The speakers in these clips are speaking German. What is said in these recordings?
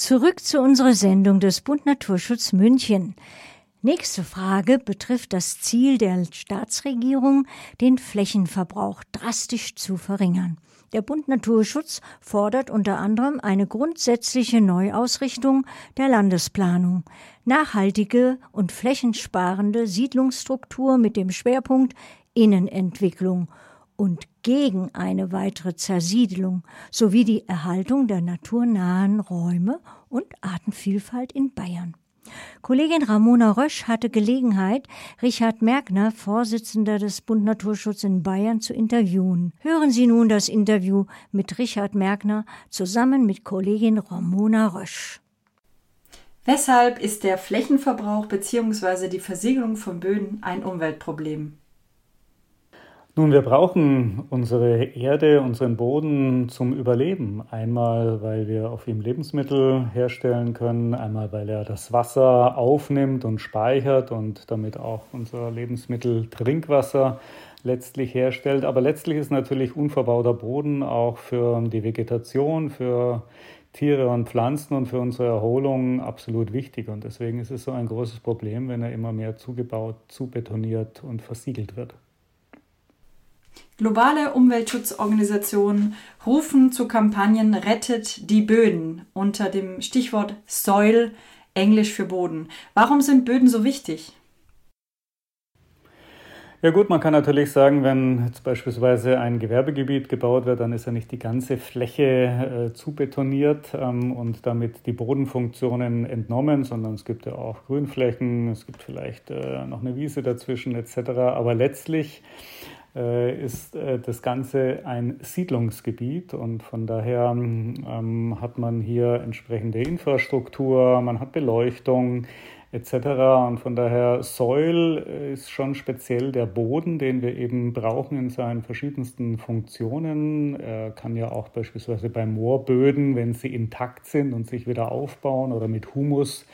Zurück zu unserer Sendung des Bund Naturschutz München. Nächste Frage betrifft das Ziel der Staatsregierung, den Flächenverbrauch drastisch zu verringern. Der Bund Naturschutz fordert unter anderem eine grundsätzliche Neuausrichtung der Landesplanung, nachhaltige und flächensparende Siedlungsstruktur mit dem Schwerpunkt Innenentwicklung und gegen eine weitere Zersiedelung sowie die Erhaltung der naturnahen Räume und Artenvielfalt in Bayern. Kollegin Ramona Rösch hatte Gelegenheit, Richard Merkner, Vorsitzender des Bund Naturschutz in Bayern, zu interviewen. Hören Sie nun das Interview mit Richard Merkner zusammen mit Kollegin Ramona Rösch. Weshalb ist der Flächenverbrauch bzw. die Versiegelung von Böden ein Umweltproblem? Nun, wir brauchen unsere Erde, unseren Boden zum Überleben. Einmal, weil wir auf ihm Lebensmittel herstellen können, einmal, weil er das Wasser aufnimmt und speichert und damit auch unser Lebensmittel Trinkwasser letztlich herstellt. Aber letztlich ist natürlich unverbauter Boden auch für die Vegetation, für Tiere und Pflanzen und für unsere Erholung absolut wichtig. Und deswegen ist es so ein großes Problem, wenn er immer mehr zugebaut, zubetoniert und versiegelt wird. Globale Umweltschutzorganisationen rufen zu Kampagnen Rettet die Böden unter dem Stichwort Soil, Englisch für Boden. Warum sind Böden so wichtig? Ja gut, man kann natürlich sagen, wenn jetzt beispielsweise ein Gewerbegebiet gebaut wird, dann ist ja nicht die ganze Fläche äh, zubetoniert ähm, und damit die Bodenfunktionen entnommen, sondern es gibt ja auch Grünflächen, es gibt vielleicht äh, noch eine Wiese dazwischen etc. Aber letztlich ist äh, das Ganze ein Siedlungsgebiet und von daher ähm, hat man hier entsprechende Infrastruktur, man hat Beleuchtung etc. Und von daher Soil ist schon speziell der Boden, den wir eben brauchen in seinen verschiedensten Funktionen. Er kann ja auch beispielsweise bei Moorböden, wenn sie intakt sind und sich wieder aufbauen oder mit Humus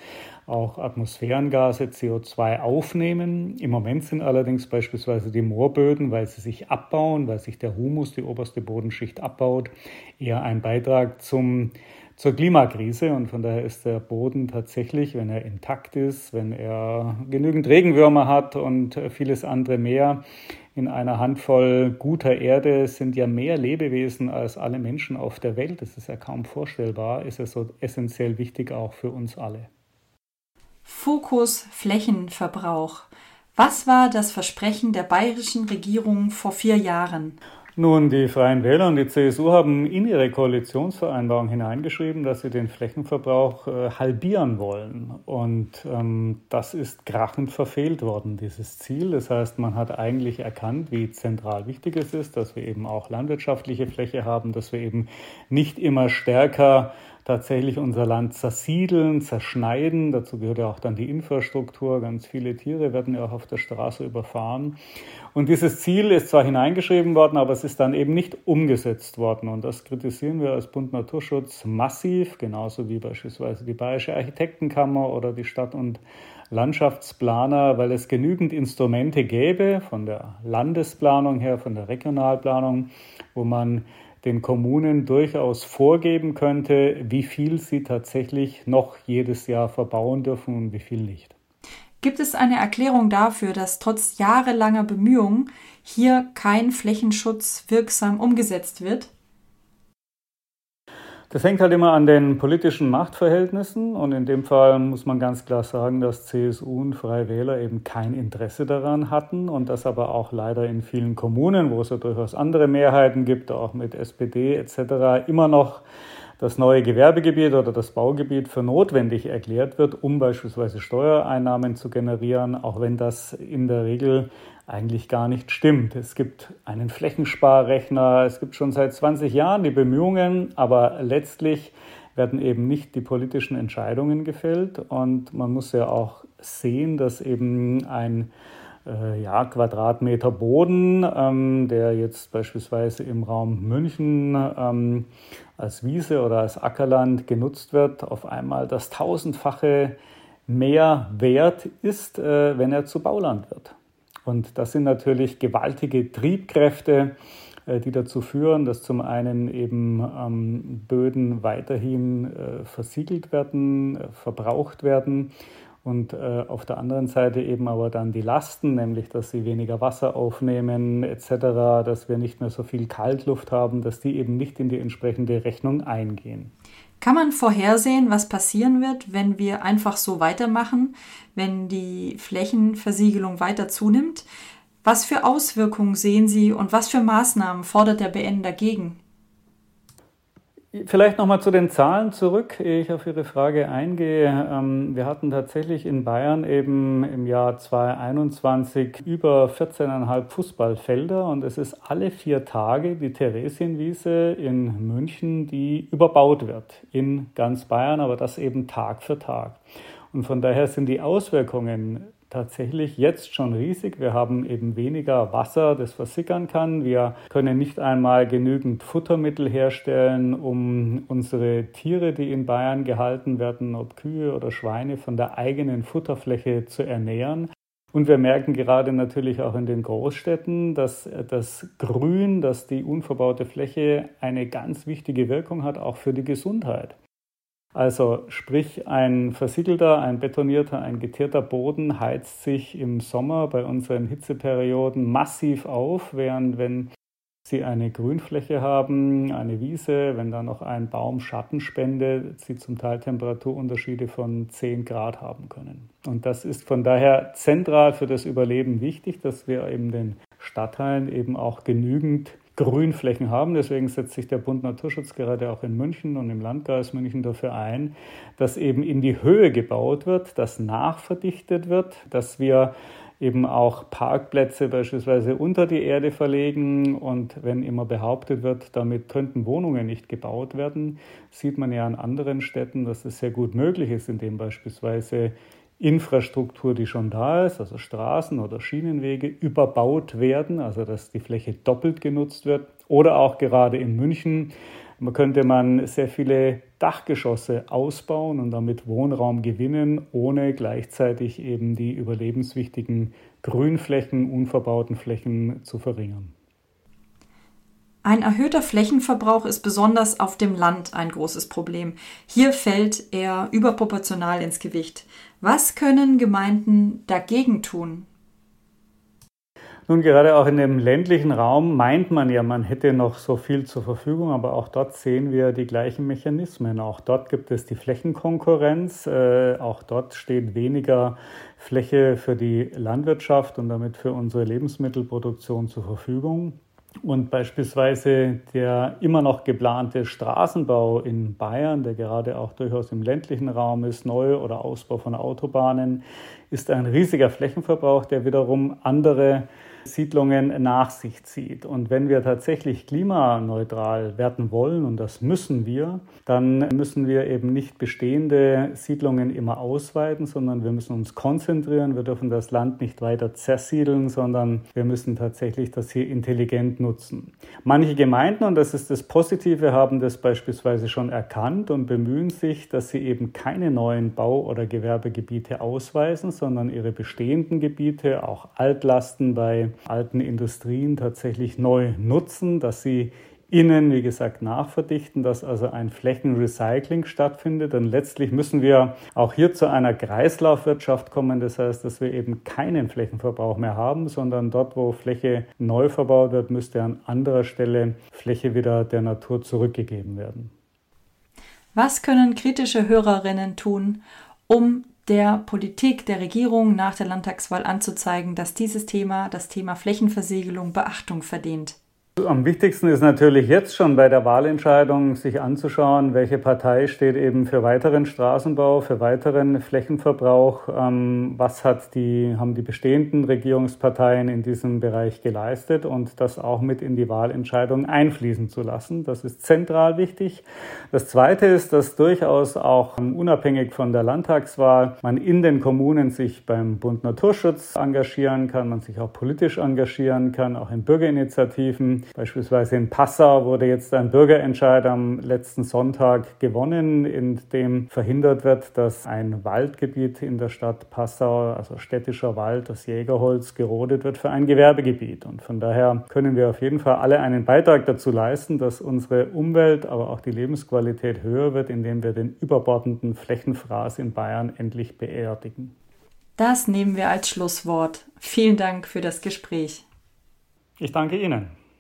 auch Atmosphärengase CO2 aufnehmen. Im Moment sind allerdings beispielsweise die Moorböden, weil sie sich abbauen, weil sich der Humus, die oberste Bodenschicht abbaut, eher ein Beitrag zum, zur Klimakrise. Und von daher ist der Boden tatsächlich, wenn er intakt ist, wenn er genügend Regenwürmer hat und vieles andere mehr, in einer Handvoll guter Erde sind ja mehr Lebewesen als alle Menschen auf der Welt. Das ist ja kaum vorstellbar, ist es so essentiell wichtig auch für uns alle. Fokus Flächenverbrauch. Was war das Versprechen der bayerischen Regierung vor vier Jahren? Nun, die Freien Wähler und die CSU haben in ihre Koalitionsvereinbarung hineingeschrieben, dass sie den Flächenverbrauch äh, halbieren wollen. Und ähm, das ist krachend verfehlt worden, dieses Ziel. Das heißt, man hat eigentlich erkannt, wie zentral wichtig es ist, dass wir eben auch landwirtschaftliche Fläche haben, dass wir eben nicht immer stärker tatsächlich unser Land zersiedeln, zerschneiden. Dazu gehört ja auch dann die Infrastruktur. Ganz viele Tiere werden ja auch auf der Straße überfahren. Und dieses Ziel ist zwar hineingeschrieben worden, aber es ist dann eben nicht umgesetzt worden. Und das kritisieren wir als Bund Naturschutz massiv, genauso wie beispielsweise die Bayerische Architektenkammer oder die Stadt- und Landschaftsplaner, weil es genügend Instrumente gäbe, von der Landesplanung her, von der Regionalplanung, wo man den Kommunen durchaus vorgeben könnte, wie viel sie tatsächlich noch jedes Jahr verbauen dürfen und wie viel nicht. Gibt es eine Erklärung dafür, dass trotz jahrelanger Bemühungen hier kein Flächenschutz wirksam umgesetzt wird? Das hängt halt immer an den politischen Machtverhältnissen und in dem Fall muss man ganz klar sagen, dass CSU und Freie Wähler eben kein Interesse daran hatten und das aber auch leider in vielen Kommunen, wo es ja durchaus andere Mehrheiten gibt, auch mit SPD etc., immer noch das neue Gewerbegebiet oder das Baugebiet für notwendig erklärt wird, um beispielsweise Steuereinnahmen zu generieren, auch wenn das in der Regel eigentlich gar nicht stimmt. Es gibt einen Flächensparrechner, es gibt schon seit 20 Jahren die Bemühungen, aber letztlich werden eben nicht die politischen Entscheidungen gefällt und man muss ja auch sehen, dass eben ein äh, ja, Quadratmeter Boden, ähm, der jetzt beispielsweise im Raum München ähm, als Wiese oder als Ackerland genutzt wird, auf einmal das tausendfache mehr wert ist, äh, wenn er zu Bauland wird. Und das sind natürlich gewaltige Triebkräfte äh, die dazu führen, dass zum einen eben ähm, Böden weiterhin äh, versiegelt werden, äh, verbraucht werden und auf der anderen Seite eben aber dann die Lasten, nämlich dass sie weniger Wasser aufnehmen etc., dass wir nicht mehr so viel Kaltluft haben, dass die eben nicht in die entsprechende Rechnung eingehen. Kann man vorhersehen, was passieren wird, wenn wir einfach so weitermachen, wenn die Flächenversiegelung weiter zunimmt? Was für Auswirkungen sehen Sie und was für Maßnahmen fordert der BN dagegen? Vielleicht nochmal zu den Zahlen zurück, ehe ich auf Ihre Frage eingehe. Ähm, wir hatten tatsächlich in Bayern eben im Jahr 2021 über 14,5 Fußballfelder und es ist alle vier Tage die Theresienwiese in München, die überbaut wird in ganz Bayern, aber das eben Tag für Tag. Und von daher sind die Auswirkungen tatsächlich jetzt schon riesig. Wir haben eben weniger Wasser, das versickern kann. Wir können nicht einmal genügend Futtermittel herstellen, um unsere Tiere, die in Bayern gehalten werden, ob Kühe oder Schweine, von der eigenen Futterfläche zu ernähren. Und wir merken gerade natürlich auch in den Großstädten, dass das Grün, dass die unverbaute Fläche eine ganz wichtige Wirkung hat, auch für die Gesundheit. Also sprich, ein versiegelter, ein betonierter, ein geteerter Boden heizt sich im Sommer bei unseren Hitzeperioden massiv auf, während wenn Sie eine Grünfläche haben, eine Wiese, wenn da noch ein Baum Schatten spendet, Sie zum Teil Temperaturunterschiede von 10 Grad haben können. Und das ist von daher zentral für das Überleben wichtig, dass wir eben den Stadtteilen eben auch genügend Grünflächen haben. Deswegen setzt sich der Bund Naturschutz gerade auch in München und im Landkreis München dafür ein, dass eben in die Höhe gebaut wird, dass nachverdichtet wird, dass wir eben auch Parkplätze beispielsweise unter die Erde verlegen. Und wenn immer behauptet wird, damit könnten Wohnungen nicht gebaut werden, sieht man ja an anderen Städten, dass es sehr gut möglich ist, indem beispielsweise Infrastruktur, die schon da ist, also Straßen oder Schienenwege, überbaut werden, also dass die Fläche doppelt genutzt wird. Oder auch gerade in München man könnte man sehr viele Dachgeschosse ausbauen und damit Wohnraum gewinnen, ohne gleichzeitig eben die überlebenswichtigen Grünflächen, unverbauten Flächen zu verringern. Ein erhöhter Flächenverbrauch ist besonders auf dem Land ein großes Problem. Hier fällt er überproportional ins Gewicht. Was können Gemeinden dagegen tun? Nun, gerade auch in dem ländlichen Raum meint man ja, man hätte noch so viel zur Verfügung, aber auch dort sehen wir die gleichen Mechanismen. Auch dort gibt es die Flächenkonkurrenz, äh, auch dort steht weniger Fläche für die Landwirtschaft und damit für unsere Lebensmittelproduktion zur Verfügung. Und beispielsweise der immer noch geplante Straßenbau in Bayern, der gerade auch durchaus im ländlichen Raum ist, Neu- oder Ausbau von Autobahnen, ist ein riesiger Flächenverbrauch, der wiederum andere Siedlungen nach sich zieht. Und wenn wir tatsächlich klimaneutral werden wollen, und das müssen wir, dann müssen wir eben nicht bestehende Siedlungen immer ausweiten, sondern wir müssen uns konzentrieren. Wir dürfen das Land nicht weiter zersiedeln, sondern wir müssen tatsächlich das hier intelligent nutzen. Manche Gemeinden, und das ist das Positive, haben das beispielsweise schon erkannt und bemühen sich, dass sie eben keine neuen Bau- oder Gewerbegebiete ausweisen, sondern ihre bestehenden Gebiete, auch Altlasten bei alten Industrien tatsächlich neu nutzen, dass sie innen, wie gesagt, nachverdichten, dass also ein Flächenrecycling stattfindet. Denn letztlich müssen wir auch hier zu einer Kreislaufwirtschaft kommen. Das heißt, dass wir eben keinen Flächenverbrauch mehr haben, sondern dort, wo Fläche neu verbaut wird, müsste an anderer Stelle Fläche wieder der Natur zurückgegeben werden. Was können kritische Hörerinnen tun, um der Politik, der Regierung nach der Landtagswahl anzuzeigen, dass dieses Thema, das Thema Flächenversiegelung, Beachtung verdient. Am wichtigsten ist natürlich jetzt schon bei der Wahlentscheidung sich anzuschauen, welche Partei steht eben für weiteren Straßenbau, für weiteren Flächenverbrauch. Ähm, was hat die, haben die bestehenden Regierungsparteien in diesem Bereich geleistet und das auch mit in die Wahlentscheidung einfließen zu lassen. Das ist zentral wichtig. Das Zweite ist, dass durchaus auch unabhängig von der Landtagswahl man in den Kommunen sich beim Bund Naturschutz engagieren kann, man sich auch politisch engagieren kann, auch in Bürgerinitiativen Beispielsweise in Passau wurde jetzt ein Bürgerentscheid am letzten Sonntag gewonnen, in dem verhindert wird, dass ein Waldgebiet in der Stadt Passau, also städtischer Wald, das Jägerholz, gerodet wird für ein Gewerbegebiet. Und von daher können wir auf jeden Fall alle einen Beitrag dazu leisten, dass unsere Umwelt, aber auch die Lebensqualität höher wird, indem wir den überbordenden Flächenfraß in Bayern endlich beerdigen. Das nehmen wir als Schlusswort. Vielen Dank für das Gespräch. Ich danke Ihnen.